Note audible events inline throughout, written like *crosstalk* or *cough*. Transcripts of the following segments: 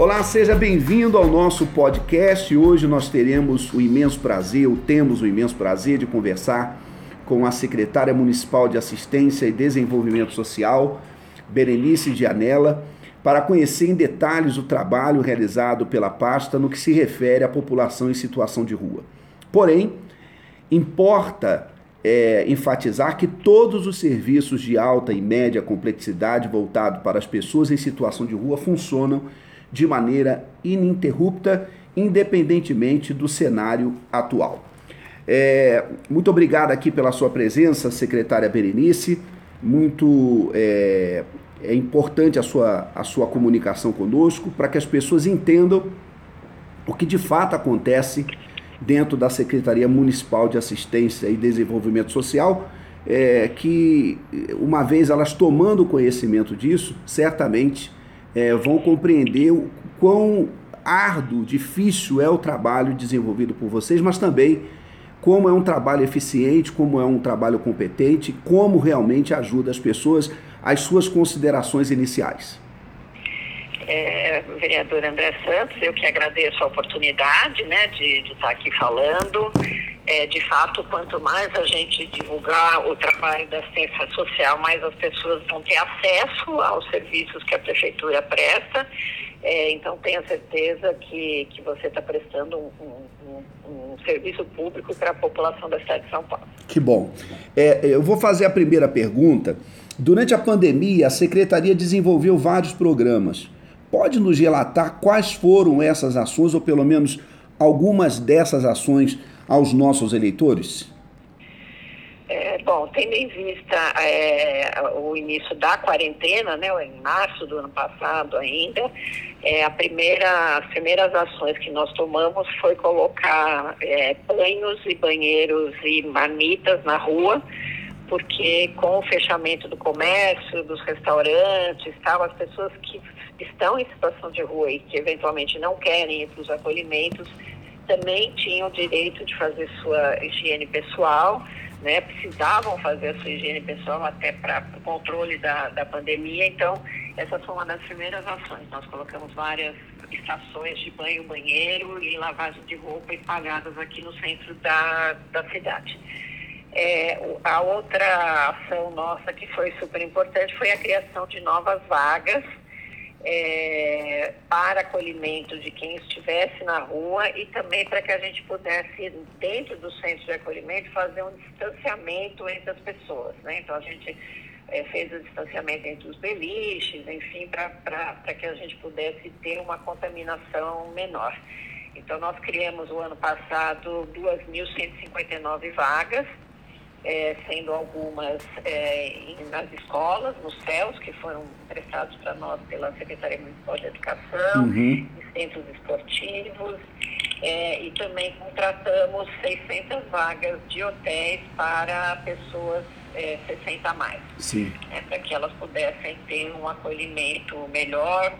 Olá, seja bem-vindo ao nosso podcast. Hoje nós teremos o imenso prazer, ou temos o imenso prazer de conversar com a secretária municipal de Assistência e Desenvolvimento Social, Berenice Gianella, para conhecer em detalhes o trabalho realizado pela pasta no que se refere à população em situação de rua. Porém, importa é, enfatizar que todos os serviços de alta e média complexidade voltados para as pessoas em situação de rua funcionam de maneira ininterrupta, independentemente do cenário atual. É, muito obrigado aqui pela sua presença, secretária Berenice. Muito é, é importante a sua, a sua comunicação conosco para que as pessoas entendam o que de fato acontece dentro da Secretaria Municipal de Assistência e Desenvolvimento Social, é, que uma vez elas tomando conhecimento disso, certamente é, vão compreender o quão árduo, difícil é o trabalho desenvolvido por vocês, mas também como é um trabalho eficiente, como é um trabalho competente, como realmente ajuda as pessoas às suas considerações iniciais é, vereador André Santos, eu que agradeço a oportunidade né, de, de estar aqui falando. É, de fato, quanto mais a gente divulgar o trabalho da assistência social, mais as pessoas vão ter acesso aos serviços que a prefeitura presta. É, então, tenha certeza que, que você está prestando um, um, um, um, serviço público para a população da cidade de São Paulo. Que bom. É, eu vou fazer a primeira pergunta. Durante a pandemia, a secretaria desenvolveu vários programas. Pode nos relatar quais foram essas ações, ou pelo menos algumas dessas ações, aos nossos eleitores? É, bom, tendo em vista é, o início da quarentena, né, em março do ano passado ainda, é, a primeira, as primeiras ações que nós tomamos foi colocar é, banhos e banheiros e marmitas na rua, porque com o fechamento do comércio, dos restaurantes, tal, as pessoas que estão em situação de rua e que eventualmente não querem ir para os acolhimentos também tinham o direito de fazer sua higiene pessoal, né? precisavam fazer a sua higiene pessoal até para o controle da, da pandemia. Então, essa foi uma das primeiras ações. Nós colocamos várias estações de banho, banheiro e lavagem de roupa espalhadas aqui no centro da, da cidade. É, a outra ação nossa que foi super importante foi a criação de novas vagas é, para acolhimento de quem estivesse na rua e também para que a gente pudesse, dentro do centro de acolhimento, fazer um distanciamento entre as pessoas. Né? Então, a gente é, fez o distanciamento entre os beliches, enfim, para que a gente pudesse ter uma contaminação menor. Então, nós criamos o ano passado 2.159 vagas é, sendo algumas é, nas escolas, nos céus, que foram prestados para nós pela Secretaria Municipal de Educação, uhum. centros esportivos, é, e também contratamos 600 vagas de hotéis para pessoas é, 60 a mais, é, para que elas pudessem ter um acolhimento melhor,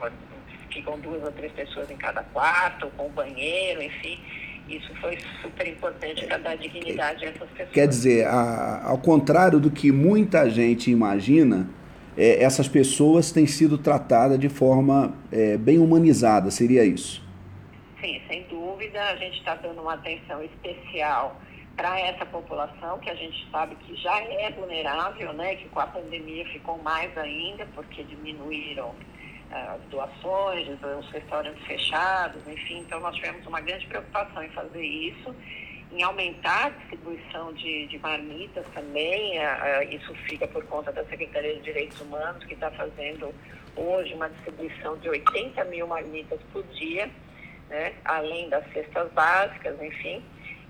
que com duas ou três pessoas em cada quarto, com banheiro, enfim, isso foi super importante para dar dignidade a essas pessoas. Quer dizer, a, ao contrário do que muita gente imagina, é, essas pessoas têm sido tratadas de forma é, bem humanizada, seria isso? Sim, sem dúvida. A gente está dando uma atenção especial para essa população que a gente sabe que já é vulnerável, né? Que com a pandemia ficou mais ainda, porque diminuíram as doações, os restaurantes fechados, enfim. Então, nós tivemos uma grande preocupação em fazer isso, em aumentar a distribuição de, de marmitas também. isso fica por conta da Secretaria de Direitos Humanos, que está fazendo hoje uma distribuição de 80 mil marmitas por dia, né, além das cestas básicas, enfim.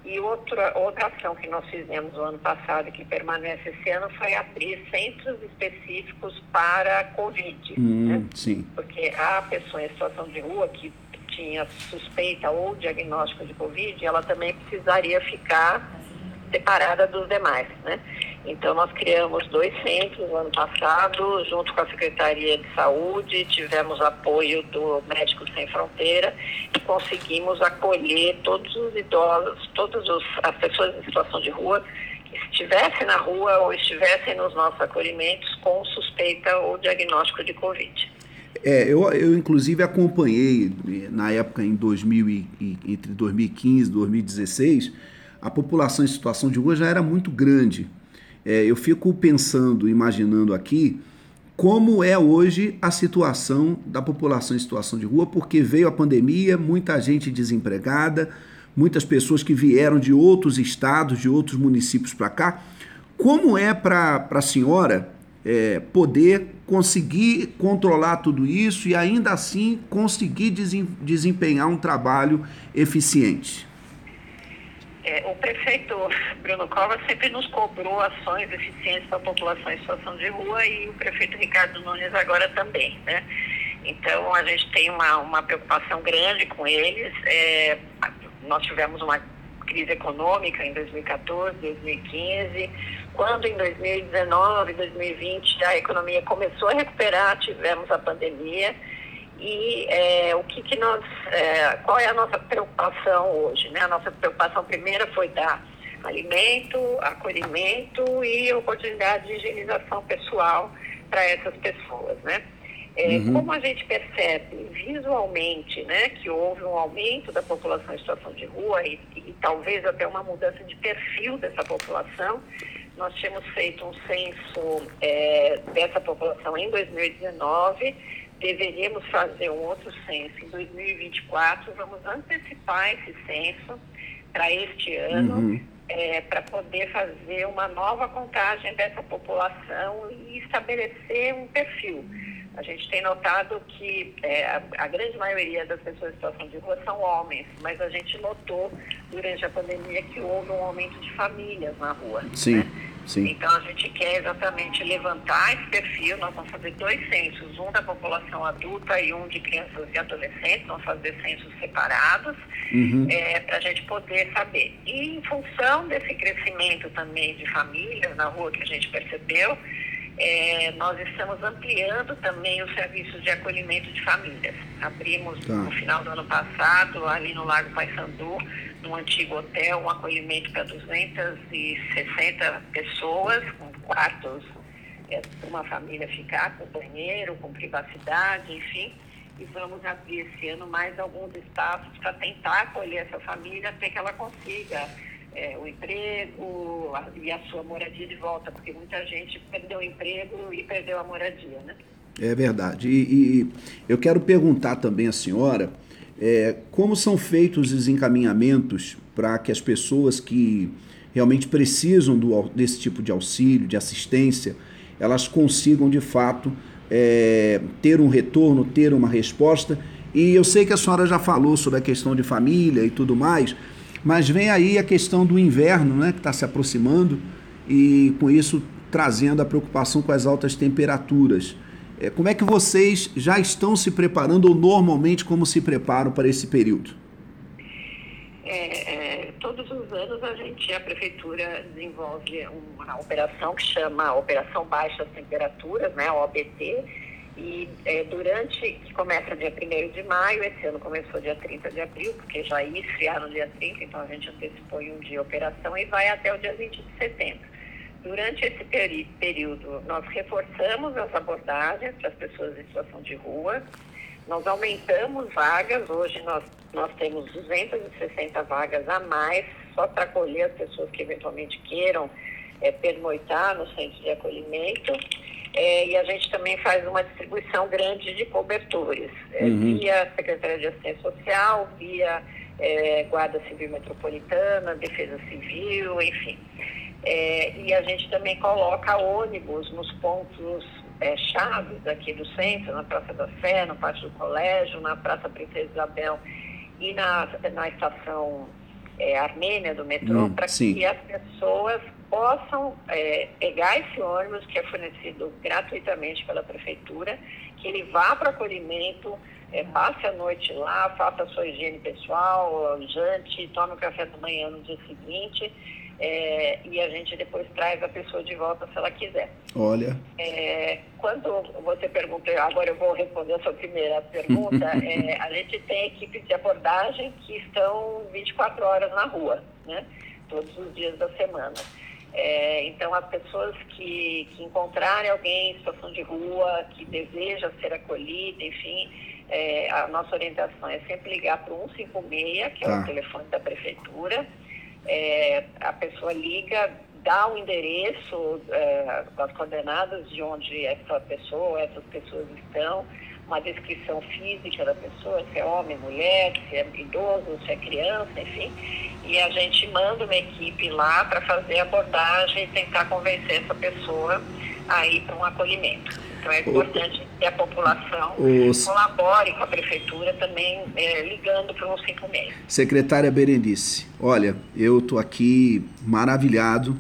E outra, outra ação que nós fizemos no ano passado e que permanece esse ano foi abrir centros específicos para Covid. Hum, né? Sim. Porque a pessoa em situação de rua que tinha suspeita ou diagnóstico de Covid, ela também precisaria ficar separada dos demais, né? Então, nós criamos dois centros no ano passado, junto com a Secretaria de Saúde, tivemos apoio do Médicos Sem Fronteira e conseguimos acolher todos os idosos, todas as pessoas em situação de rua que estivessem na rua ou estivessem nos nossos acolhimentos com suspeita ou diagnóstico de Covid. É, eu, eu inclusive acompanhei na época em 2000 e, entre 2015 e 2016, a população em situação de rua já era muito grande. É, eu fico pensando, imaginando aqui, como é hoje a situação da população em situação de rua, porque veio a pandemia, muita gente desempregada, muitas pessoas que vieram de outros estados, de outros municípios para cá. Como é para a senhora é, poder conseguir controlar tudo isso e ainda assim conseguir desempenhar um trabalho eficiente? É, o prefeito Bruno Covas sempre nos cobrou ações eficientes para a população em situação de rua e o prefeito Ricardo Nunes agora também, né? Então a gente tem uma, uma preocupação grande com eles. É, nós tivemos uma crise econômica em 2014, 2015, quando em 2019, 2020 a economia começou a recuperar, tivemos a pandemia e é, o que, que nós, é, qual é a nossa preocupação hoje? Né? A nossa preocupação primeira foi dar alimento, acolhimento e oportunidade de higienização pessoal para essas pessoas, né? É, uhum. Como a gente percebe visualmente né, que houve um aumento da população em situação de rua e, e talvez até uma mudança de perfil dessa população, nós tínhamos feito um censo é, dessa população em 2019 deveríamos fazer um outro censo em 2024. Vamos antecipar esse censo para este ano, uhum. é, para poder fazer uma nova contagem dessa população e estabelecer um perfil. A gente tem notado que é, a, a, grande maioria das pessoas em situação de rua são homens, mas a gente notou durante a pandemia que houve um aumento de famílias na rua. Sim. Né? Sim. Então a gente quer exatamente levantar esse perfil, nós vamos fazer dois censos, um da população adulta e um de crianças e adolescentes, vamos fazer censos separados, uhum. é, para a gente poder saber. E em função desse crescimento também de famílias na rua que a gente percebeu, é, nós estamos ampliando também os serviços de acolhimento de famílias. Abrimos tá. no final do ano passado, ali no Lago Paissandu, num antigo hotel, um acolhimento para 260 pessoas, com quartos é, uma família ficar, com banheiro, com privacidade, enfim. E vamos abrir esse ano mais alguns espaços para tentar acolher essa família até que ela consiga é, o emprego a, e a sua moradia de volta, porque muita gente perdeu o emprego e perdeu a moradia, né? É verdade. E, e eu quero perguntar também à senhora é, como são feitos os encaminhamentos para que as pessoas que realmente precisam do, desse tipo de auxílio, de assistência, elas consigam de fato é, ter um retorno, ter uma resposta. E eu sei que a senhora já falou sobre a questão de família e tudo mais, mas vem aí a questão do inverno, né, que está se aproximando e com isso trazendo a preocupação com as altas temperaturas. É, como é que vocês já estão se preparando ou normalmente como se preparam para esse período? É, é, todos os anos a gente, a prefeitura desenvolve uma operação que chama Operação Baixas Temperaturas, né, OBT, e é, durante, que começa dia 1 de maio, esse ano começou dia 30 de abril, porque já ia esfriar no dia 30, então a gente antecipou um dia a operação e vai até o dia 20 de setembro. Durante esse peri período, nós reforçamos as abordagens para as pessoas em situação de rua, nós aumentamos vagas, hoje nós, nós temos 260 vagas a mais, só para acolher as pessoas que eventualmente queiram é, pernoitar no centro de acolhimento. É, e a gente também faz uma distribuição grande de cobertores, é, uhum. via Secretaria de Assistência Social, via é, Guarda Civil Metropolitana, Defesa Civil, enfim. É, e a gente também coloca ônibus nos pontos é, chaves aqui do centro, na Praça da Fé, no Pátio do Colégio, na Praça Princesa Isabel e na, na estação é, Armênia do metrô, hum, para que as pessoas possam é, pegar esse ônibus que é fornecido gratuitamente pela prefeitura, que ele vá para acolhimento, é, passe a noite lá, faça a sua higiene pessoal, jante, tome o café da manhã no dia seguinte é, e a gente depois traz a pessoa de volta se ela quiser. Olha. É, quando você pergunta, agora eu vou responder a sua primeira pergunta, *laughs* é, a gente tem equipes de abordagem que estão 24 horas na rua, né? todos os dias da semana. É, então, as pessoas que, que encontrarem alguém em situação de rua, que deseja ser acolhida, enfim, é, a nossa orientação é sempre ligar para o 156, que tá. é o tá. telefone da prefeitura. É, a pessoa liga, dá o endereço, é, as coordenadas de onde essa pessoa, essas pessoas estão, uma descrição física da pessoa, se é homem, mulher, se é idoso, se é criança, enfim. E a gente manda uma equipe lá para fazer a abordagem e tentar convencer essa pessoa a ir para um acolhimento. Então é importante que a população Os... colabore com a prefeitura também é, ligando para o 156. Secretária Berenice, olha, eu estou aqui maravilhado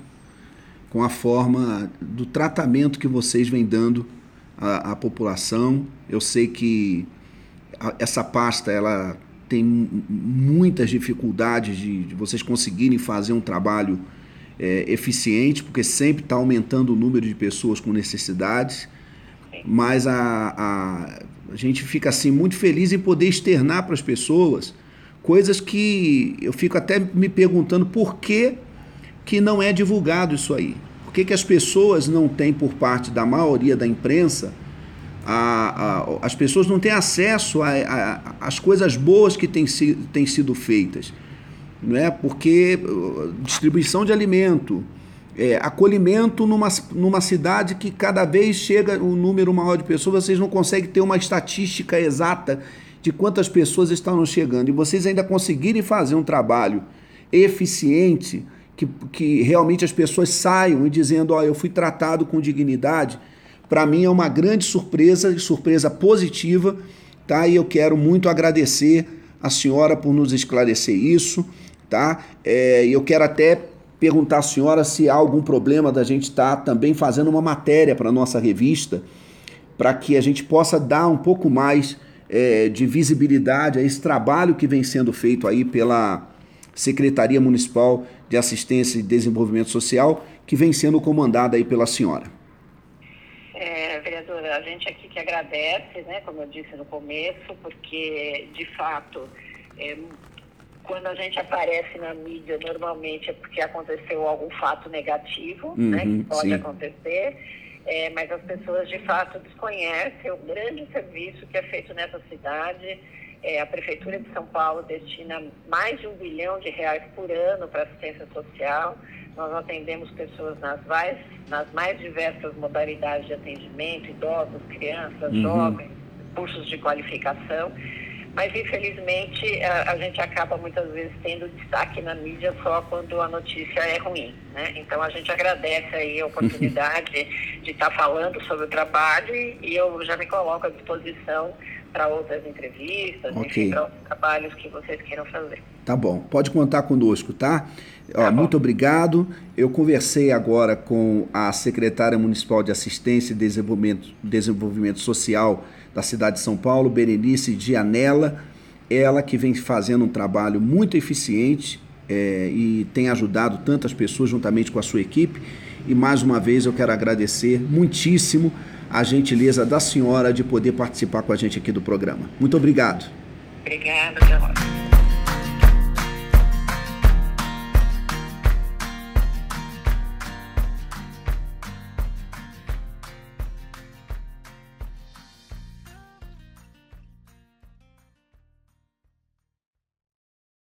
com a forma do tratamento que vocês vêm dando à, à população. Eu sei que a, essa pasta ela tem muitas dificuldades de, de vocês conseguirem fazer um trabalho é, eficiente, porque sempre está aumentando o número de pessoas com necessidades mas a, a, a gente fica assim muito feliz em poder externar para as pessoas coisas que eu fico até me perguntando por que, que não é divulgado isso aí. Por que, que as pessoas não têm, por parte da maioria da imprensa, a, a, as pessoas não têm acesso às coisas boas que têm, têm sido feitas. Não é? Porque uh, distribuição de alimento, é, acolhimento numa, numa cidade que cada vez chega um número maior de pessoas, vocês não conseguem ter uma estatística exata de quantas pessoas estão chegando. E vocês ainda conseguirem fazer um trabalho eficiente, que, que realmente as pessoas saiam e dizendo, ó, oh, eu fui tratado com dignidade, para mim é uma grande surpresa, surpresa positiva, tá? E eu quero muito agradecer a senhora por nos esclarecer isso, tá? É, eu quero até perguntar à senhora se há algum problema da gente estar tá também fazendo uma matéria para a nossa revista, para que a gente possa dar um pouco mais é, de visibilidade a esse trabalho que vem sendo feito aí pela Secretaria Municipal de Assistência e Desenvolvimento Social, que vem sendo comandada aí pela senhora. É, vereadora, a gente aqui que agradece, né, como eu disse no começo, porque de fato é, quando a gente aparece na mídia, normalmente é porque aconteceu algum fato negativo, uhum, né, que pode sim. acontecer, é, mas as pessoas de fato desconhecem o grande serviço que é feito nessa cidade. É, a Prefeitura de São Paulo destina mais de um bilhão de reais por ano para assistência social. Nós atendemos pessoas nas mais, nas mais diversas modalidades de atendimento, idosos, crianças, uhum. jovens, cursos de qualificação mas infelizmente a, a, gente acaba muitas vezes tendo destaque na mídia só quando a notícia é ruim, né? Então a gente agradece aí a oportunidade *laughs* de estar tá falando sobre o trabalho e, eu já me coloco à disposição para outras entrevistas, okay. para outros trabalhos que vocês queiram fazer. Tá bom, pode contar conosco, tá? tá Ó, muito obrigado. Eu conversei agora com a secretária municipal de Assistência e Desenvolvimento, Desenvolvimento Social da cidade de São Paulo, Berenice Dianella, ela que vem fazendo um trabalho muito eficiente é, e tem ajudado tantas pessoas juntamente com a sua equipe. E mais uma vez eu quero agradecer muitíssimo a gentileza da senhora de poder participar com a gente aqui do programa. Muito obrigado. Obrigada,